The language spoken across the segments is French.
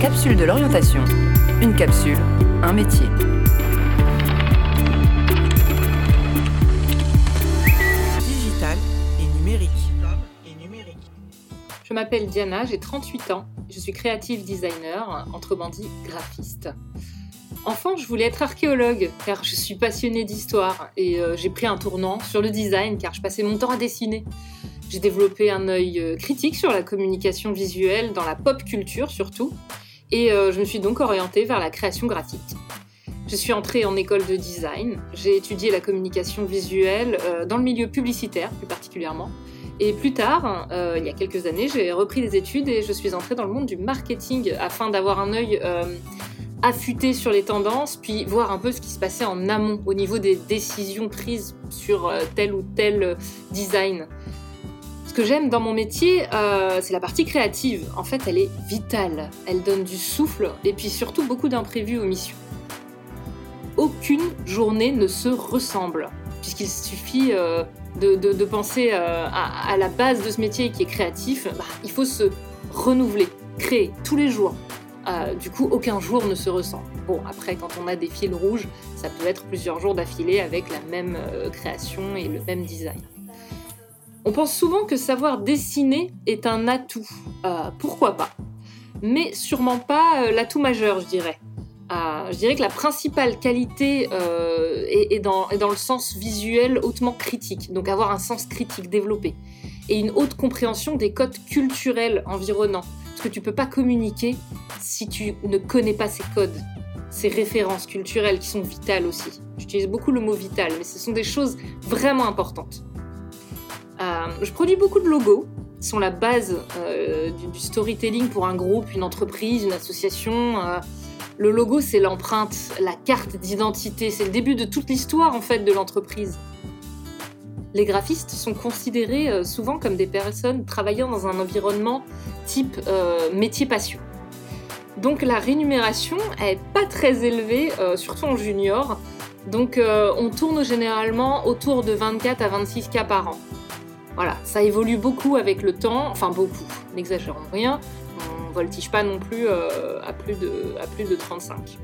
capsules de l'orientation. Une capsule, un métier. Digital et numérique. Je m'appelle Diana, j'ai 38 ans. Je suis creative designer, autrement dit graphiste. Enfant, je voulais être archéologue car je suis passionnée d'histoire et euh, j'ai pris un tournant sur le design car je passais mon temps à dessiner. J'ai développé un œil euh, critique sur la communication visuelle dans la pop culture surtout et euh, je me suis donc orientée vers la création graphique. Je suis entrée en école de design, j'ai étudié la communication visuelle dans le milieu publicitaire plus particulièrement et plus tard, il y a quelques années, j'ai repris des études et je suis entrée dans le monde du marketing afin d'avoir un œil affûter sur les tendances, puis voir un peu ce qui se passait en amont au niveau des décisions prises sur euh, tel ou tel euh, design. Que j'aime dans mon métier, euh, c'est la partie créative. En fait, elle est vitale. Elle donne du souffle et puis surtout beaucoup d'imprévus aux missions. Aucune journée ne se ressemble, puisqu'il suffit de, penser à, la base de ce métier qui est créatif. Bah, il faut se renouveler, créer tous les jours, euh, du coup, aucun jour ne se ressent. Bon, après, quand on a des fils rouges, ça peut être plusieurs jours d'affilée avec la même euh, création et le même design. On pense souvent que savoir dessiner est un atout. Euh, pourquoi pas? Mais sûrement pas l'atout majeur, je dirais. je dirais que la principale qualité est, dans, est dans le sens visuel hautement critique, donc avoir un sens critique développé, et une haute compréhension des codes culturels environnants parce que tu peux pas communiquer si tu ne connais pas ces codes, ces références culturelles qui sont vitales aussi. J'utilise beaucoup le mot vital, mais ce sont des choses vraiment importantes. Je produis beaucoup de logos, qui sont la base euh, du, storytelling pour un groupe, une entreprise, une association. Euh, le logo, c'est l'empreinte, la carte d'identité, c'est le début de toute l'histoire en fait de l'entreprise les graphistes sont considérés euh, souvent comme des personnes travaillant dans un environnement type métier passion. Donc la rémunération est pas très élevée, surtout en junior. Donc on tourne généralement autour de 24 à 26 cas par an. Voilà, ça évolue beaucoup avec le temps, enfin beaucoup, n'exagérons rien, on voltige pas non plus à, plus de, à plus de 35.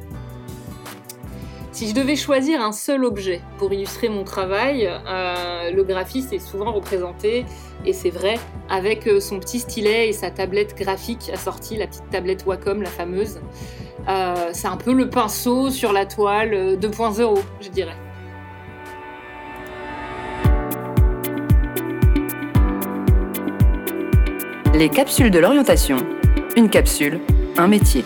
Si je devais choisir un seul objet pour illustrer mon travail, euh, le graphiste est souvent représenté, et c'est vrai, avec euh, son petit stylet et sa tablette graphique assortie, la petite tablette Wacom, la fameuse. Euh, c'est un peu le pinceau sur la toile 2.0, je dirais. Les capsules de l'orientation. Une capsule, un métier.